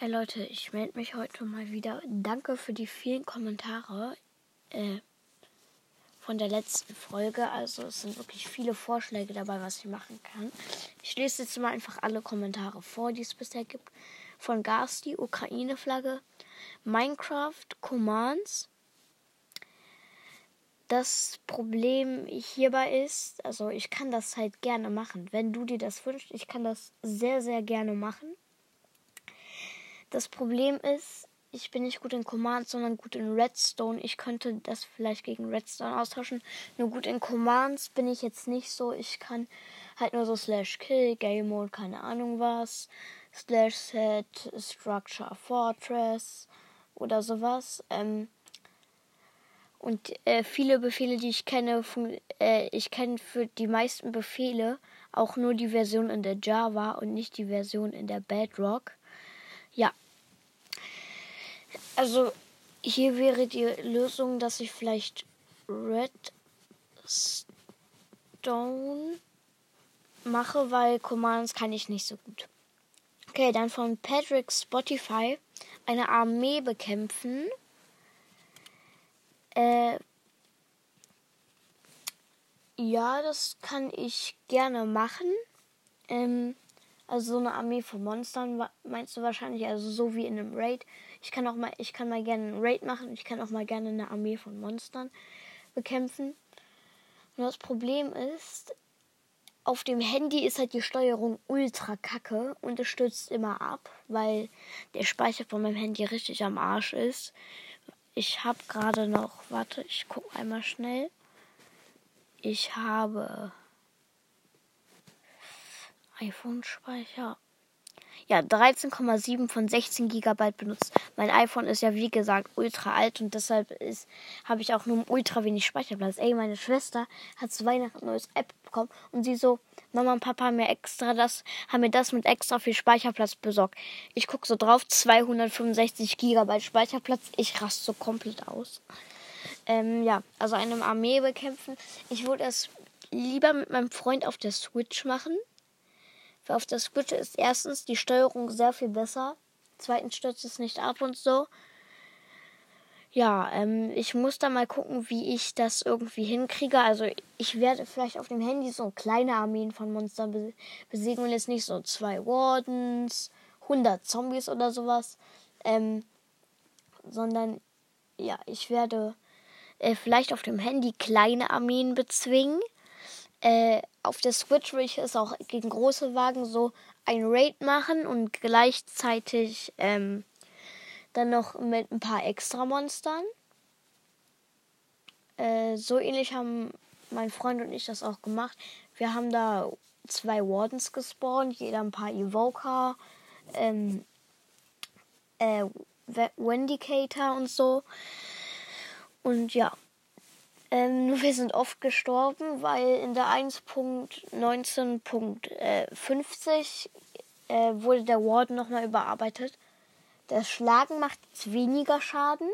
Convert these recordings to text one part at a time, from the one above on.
Äh, Leute, ich melde mich heute mal wieder. Danke für die vielen Kommentare äh, von der letzten Folge. Also es sind wirklich viele Vorschläge dabei, was ich machen kann. Ich lese jetzt mal einfach alle Kommentare vor, die es bisher gibt. Von Gasti, Ukraine-Flagge, Minecraft, Commands. Das Problem hierbei ist, also ich kann das halt gerne machen. Wenn du dir das wünschst, ich kann das sehr, sehr gerne machen. Das Problem ist, ich bin nicht gut in Commands, sondern gut in Redstone. Ich könnte das vielleicht gegen Redstone austauschen. Nur gut in Commands bin ich jetzt nicht so. Ich kann halt nur so Slash Kill, Game Mode, keine Ahnung was. Slash Set, Structure Fortress oder sowas. Ähm, und äh, viele Befehle, die ich kenne, äh, ich kenne für die meisten Befehle auch nur die Version in der Java und nicht die Version in der Bedrock. Ja. Also hier wäre die Lösung, dass ich vielleicht Redstone mache, weil Commands kann ich nicht so gut. Okay, dann von Patrick Spotify eine Armee bekämpfen. Äh, ja, das kann ich gerne machen. Ähm, also so eine Armee von Monstern meinst du wahrscheinlich, also so wie in einem Raid. Ich kann auch mal, ich kann mal gerne einen Raid machen. Ich kann auch mal gerne eine Armee von Monstern bekämpfen. Und das Problem ist, auf dem Handy ist halt die Steuerung ultra kacke und es stürzt immer ab, weil der Speicher von meinem Handy richtig am Arsch ist. Ich habe gerade noch, warte, ich gucke einmal schnell. Ich habe iPhone-Speicher. Ja, 13,7 von 16 GB benutzt. Mein iPhone ist ja wie gesagt ultra alt und deshalb habe ich auch nur ultra wenig Speicherplatz. Ey, meine Schwester hat zu Weihnachten ein neues App bekommen und sie so, Mama und Papa haben mir extra das, haben mir das mit extra viel Speicherplatz besorgt. Ich gucke so drauf, 265 GB Speicherplatz. Ich raste so komplett aus. Ähm, ja, also eine Armee bekämpfen. Ich würde es lieber mit meinem Freund auf der Switch machen auf der Switch ist erstens die Steuerung sehr viel besser. Zweitens stürzt es nicht ab und so. Ja, ähm, ich muss da mal gucken, wie ich das irgendwie hinkriege. Also ich werde vielleicht auf dem Handy so kleine Armeen von Monstern besiegen und jetzt nicht so zwei Wardens, 100 Zombies oder sowas. Ähm, sondern ja, ich werde äh, vielleicht auf dem Handy kleine Armeen bezwingen äh, auf der Switch will ich es auch gegen große Wagen so ein Raid machen und gleichzeitig ähm, dann noch mit ein paar extra Monstern. Äh, so ähnlich haben mein Freund und ich das auch gemacht. Wir haben da zwei Wardens gespawnt, jeder ein paar Evoker, ähm, äh, Wendicator und so. Und ja, ähm, nur wir sind oft gestorben, weil in der 1.19.50 äh, wurde der Warden nochmal überarbeitet. Das Schlagen macht jetzt weniger Schaden,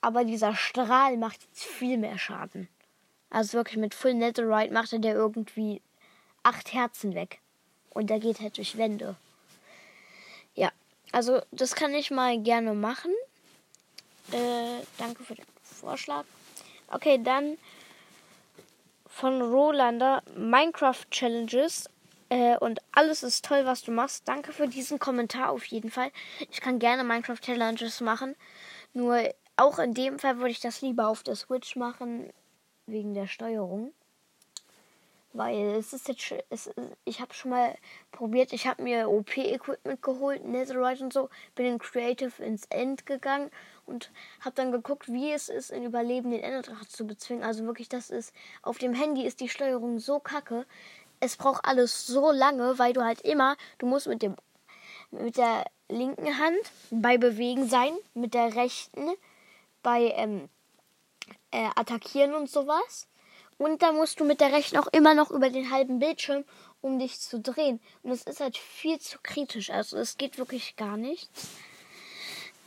aber dieser Strahl macht jetzt viel mehr Schaden. Also wirklich mit Full Netherite machte der irgendwie acht Herzen weg. Und der geht halt durch Wände. Ja, also das kann ich mal gerne machen. Äh, danke für den Vorschlag. Okay, dann von Rolander Minecraft Challenges. Äh, und alles ist toll, was du machst. Danke für diesen Kommentar auf jeden Fall. Ich kann gerne Minecraft Challenges machen. Nur auch in dem Fall würde ich das lieber auf der Switch machen. Wegen der Steuerung. Weil es ist jetzt, es ist, ich habe schon mal probiert, ich habe mir OP-Equipment geholt, Netherite und so, bin in Creative ins End gegangen und habe dann geguckt, wie es ist, in Überleben den Enderdrache zu bezwingen. Also wirklich, das ist, auf dem Handy ist die Steuerung so kacke. Es braucht alles so lange, weil du halt immer, du musst mit dem, mit der linken Hand bei Bewegen sein, mit der rechten bei ähm, äh, Attackieren und sowas und da musst du mit der rechten auch immer noch über den halben Bildschirm, um dich zu drehen. Und das ist halt viel zu kritisch. Also es geht wirklich gar nichts.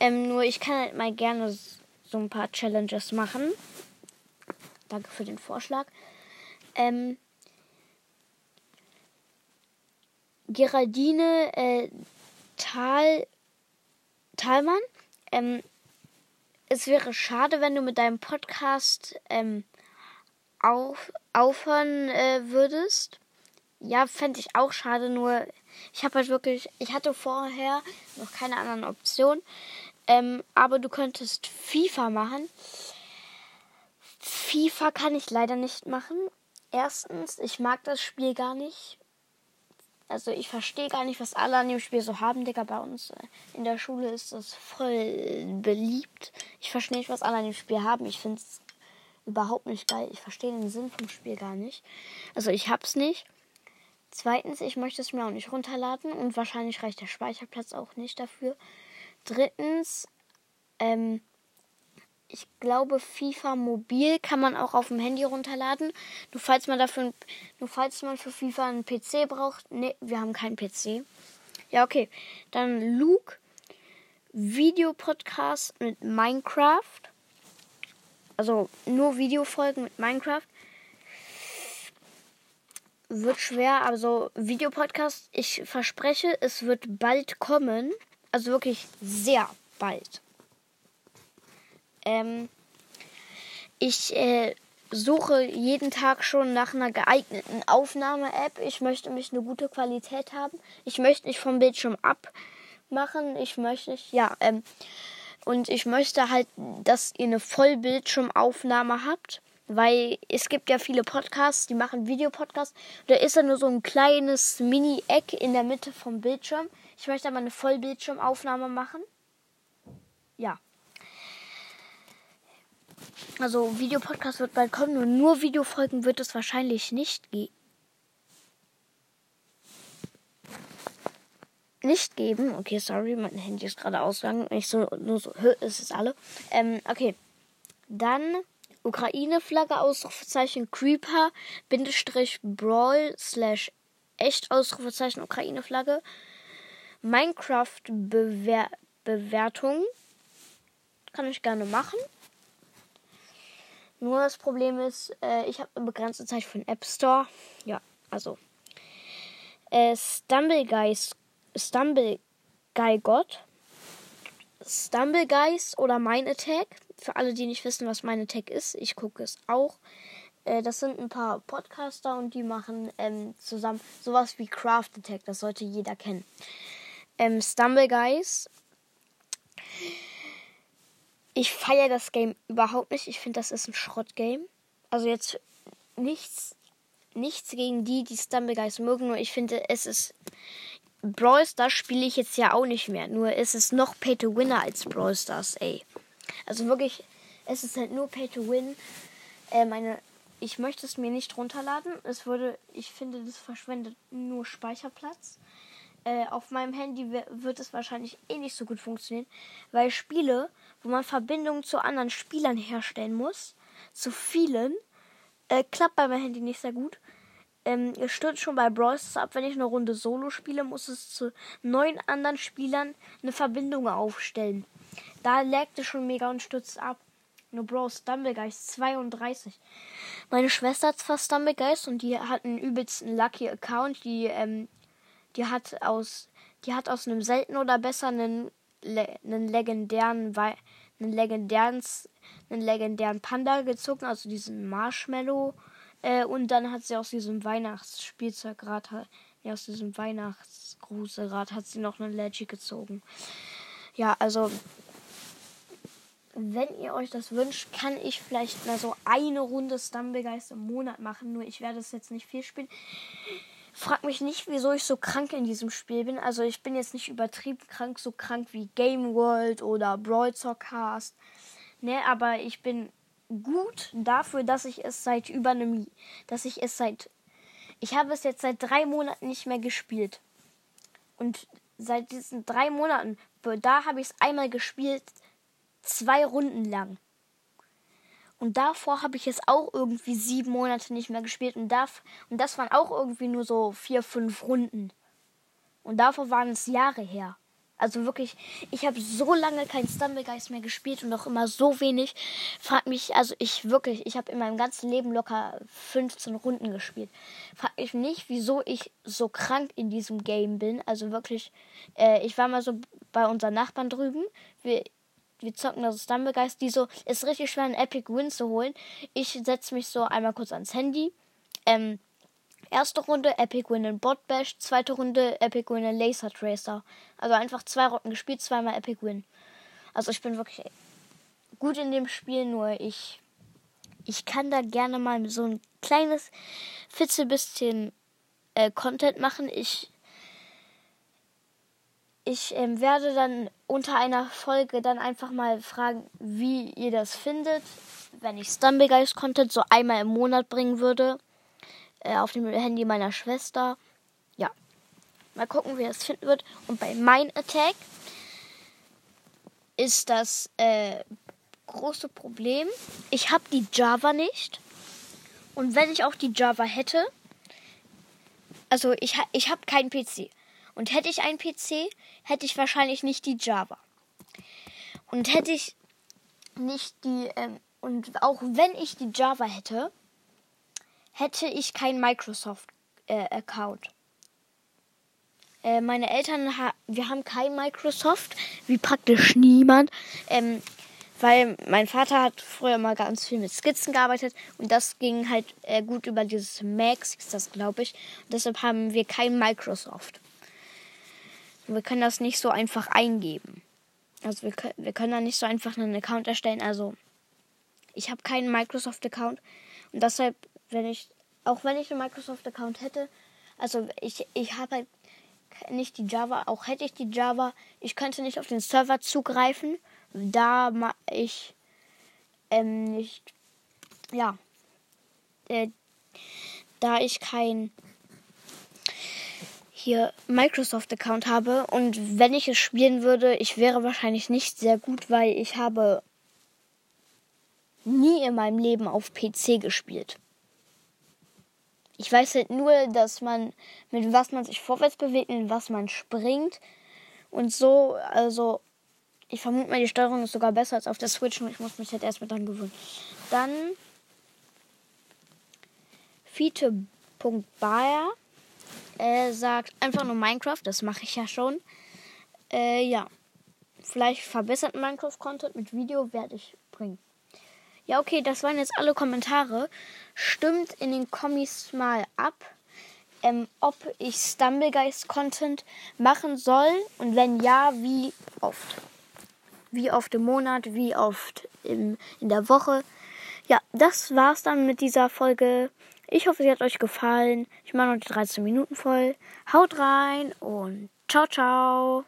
Ähm, nur ich kann halt mal gerne so ein paar Challenges machen. Danke für den Vorschlag. Ähm, Geraldine äh, Tal Talmann, ähm, es wäre schade, wenn du mit deinem Podcast ähm, auf, aufhören äh, würdest. Ja, fände ich auch schade, nur ich habe halt wirklich, ich hatte vorher noch keine anderen Optionen. Ähm, aber du könntest FIFA machen. FIFA kann ich leider nicht machen. Erstens, ich mag das Spiel gar nicht. Also ich verstehe gar nicht, was alle an dem Spiel so haben, Digga. Bei uns äh, in der Schule ist das voll beliebt. Ich verstehe nicht, was alle an dem Spiel haben. Ich finde es überhaupt nicht geil. Ich verstehe den Sinn vom Spiel gar nicht. Also ich hab's nicht. Zweitens, ich möchte es mir auch nicht runterladen und wahrscheinlich reicht der Speicherplatz auch nicht dafür. Drittens, ähm, ich glaube, FIFA Mobil kann man auch auf dem Handy runterladen. Nur falls man dafür, nur falls man für FIFA einen PC braucht. Ne, wir haben keinen PC. Ja, okay. Dann Luke, Videopodcast mit Minecraft. Also nur Videofolgen mit Minecraft. Wird schwer, also Videopodcast, ich verspreche, es wird bald kommen. Also wirklich sehr bald. Ähm, ich äh, suche jeden Tag schon nach einer geeigneten Aufnahme-App. Ich möchte mich eine gute Qualität haben. Ich möchte nicht vom Bildschirm abmachen. Ich möchte nicht, ja, ähm, und ich möchte halt, dass ihr eine Vollbildschirmaufnahme habt. Weil es gibt ja viele Podcasts, die machen Videopodcasts. Da ist ja nur so ein kleines Mini-Eck in der Mitte vom Bildschirm. Ich möchte aber eine Vollbildschirmaufnahme machen. Ja. Also Videopodcast wird bald kommen und nur Videofolgen wird es wahrscheinlich nicht geben. Nicht geben. Okay, sorry, mein Handy ist gerade ausgegangen. Ich so, nur so, ist es alle. Ähm, okay. Dann Ukraine-Flagge, Ausrufezeichen Creeper, Bindestrich Brawl, slash echt Ausrufezeichen Ukraine-Flagge. Minecraft-Bewertung. Kann ich gerne machen. Nur das Problem ist, äh, ich habe eine begrenzte Zeit für den App Store. Ja, also. Äh, Stumble Guys. Guy God. Stumble Guys oder Mine Attack. Für alle, die nicht wissen, was Mine Attack ist, ich gucke es auch. Äh, das sind ein paar Podcaster und die machen ähm, zusammen sowas wie Craft Attack. Das sollte jeder kennen. Ähm, Stumble Guys ich feiere das Game überhaupt nicht. Ich finde, das ist ein Schrottgame. Also jetzt nichts, nichts gegen die, die Stumble Guys mögen. Nur ich finde, es ist. Brawl Stars spiele ich jetzt ja auch nicht mehr. Nur es ist noch Pay to Winner als Brawl Stars, ey. Also wirklich, es ist halt nur Pay to Win. Äh, meine, ich möchte es mir nicht runterladen. Es würde, ich finde, das verschwendet nur Speicherplatz. Äh, auf meinem Handy wird es wahrscheinlich eh nicht so gut funktionieren, weil Spiele, wo man Verbindungen zu anderen Spielern herstellen muss, zu vielen, äh, klappt bei meinem Handy nicht sehr gut. Ähm, es stürzt schon bei Brawl ab, wenn ich eine Runde Solo spiele, muss es zu neun anderen Spielern eine Verbindung aufstellen. Da laggt es schon mega und stürzt ab. Nur Bro, Stumblegeist 32. Meine Schwester hat zwar Stumblegeist und die hat einen übelsten Lucky Account. Die ähm, die hat aus, die hat aus einem seltenen oder besser einen, einen legendären, einen legendären, einen legendären Panda gezogen, also diesen Marshmallow. Äh, und dann hat sie aus diesem Weihnachtsspielzeugrad, ja, aus diesem Weihnachtsgruselrad hat sie noch einen Leggy gezogen. Ja, also wenn ihr euch das wünscht, kann ich vielleicht mal so eine Runde Stumblegeist im Monat machen. Nur ich werde es jetzt nicht viel spielen. Frag mich nicht, wieso ich so krank in diesem Spiel bin. Also ich bin jetzt nicht übertrieben krank, so krank wie Game World oder Brawl Cast. Ne, aber ich bin gut dafür, dass ich es seit über einem, dass ich es seit, ich habe es jetzt seit drei Monaten nicht mehr gespielt. Und seit diesen drei Monaten, da habe ich es einmal gespielt, zwei Runden lang. Und davor habe ich es auch irgendwie sieben Monate nicht mehr gespielt. Und, darf, und das waren auch irgendwie nur so vier, fünf Runden. Und davor waren es Jahre her. Also wirklich, ich habe so lange kein Stumblegeist mehr gespielt und auch immer so wenig. Frag mich, also ich wirklich, ich habe in meinem ganzen Leben locker 15 Runden gespielt. Frag mich nicht, wieso ich so krank in diesem Game bin. Also wirklich, äh, ich war mal so bei unseren Nachbarn drüben. Wir, wir zocken das Stumblegeist, die so, ist richtig schwer, einen Epic Win zu holen. Ich setze mich so einmal kurz ans Handy. Ähm, erste Runde Epic Win in Bot Bash, zweite Runde Epic Win in Laser Tracer. Also einfach zwei Runden gespielt, zweimal Epic Win. Also ich bin wirklich gut in dem Spiel, nur ich, ich kann da gerne mal so ein kleines Fitzelbisschen äh, Content machen. Ich ich ähm, werde dann unter einer Folge dann einfach mal fragen, wie ihr das findet, wenn ich Stumblegeist Content so einmal im Monat bringen würde. Äh, auf dem Handy meiner Schwester. Ja. Mal gucken, wie das finden wird. Und bei Mein Attack ist das äh, große Problem. Ich habe die Java nicht. Und wenn ich auch die Java hätte, also ich, ich habe keinen PC. Und hätte ich einen PC, hätte ich wahrscheinlich nicht die Java. Und hätte ich nicht die, ähm, und auch wenn ich die Java hätte, hätte ich keinen Microsoft-Account. Äh, äh, meine Eltern, wir haben kein Microsoft, wie praktisch niemand. Ähm, weil mein Vater hat früher mal ganz viel mit Skizzen gearbeitet und das ging halt äh, gut über dieses Max, ist das glaube ich. Und deshalb haben wir kein Microsoft. Wir können das nicht so einfach eingeben. Also wir können, wir können da nicht so einfach einen Account erstellen. Also ich habe keinen Microsoft-Account und deshalb, wenn ich, auch wenn ich einen Microsoft-Account hätte, also ich, ich habe halt nicht die Java, auch hätte ich die Java, ich könnte nicht auf den Server zugreifen, da ich ähm, nicht, ja, äh, da ich kein hier Microsoft-Account habe und wenn ich es spielen würde, ich wäre wahrscheinlich nicht sehr gut, weil ich habe nie in meinem Leben auf PC gespielt. Ich weiß halt nur, dass man mit was man sich vorwärts bewegt, mit was man springt und so, also ich vermute mal, die Steuerung ist sogar besser als auf der Switch und ich muss mich halt erstmal dran gewöhnen. Dann Fiete.bayer er sagt einfach nur Minecraft, das mache ich ja schon. Äh, ja. Vielleicht verbessert Minecraft-Content mit Video werde ich bringen. Ja, okay, das waren jetzt alle Kommentare. Stimmt in den Kommis mal ab, ähm, ob ich Stumblegeist-Content machen soll und wenn ja, wie oft. Wie oft im Monat, wie oft im, in der Woche. Ja, das war's dann mit dieser Folge. Ich hoffe, sie hat euch gefallen. Ich mache noch die 13 Minuten voll. Haut rein und ciao, ciao.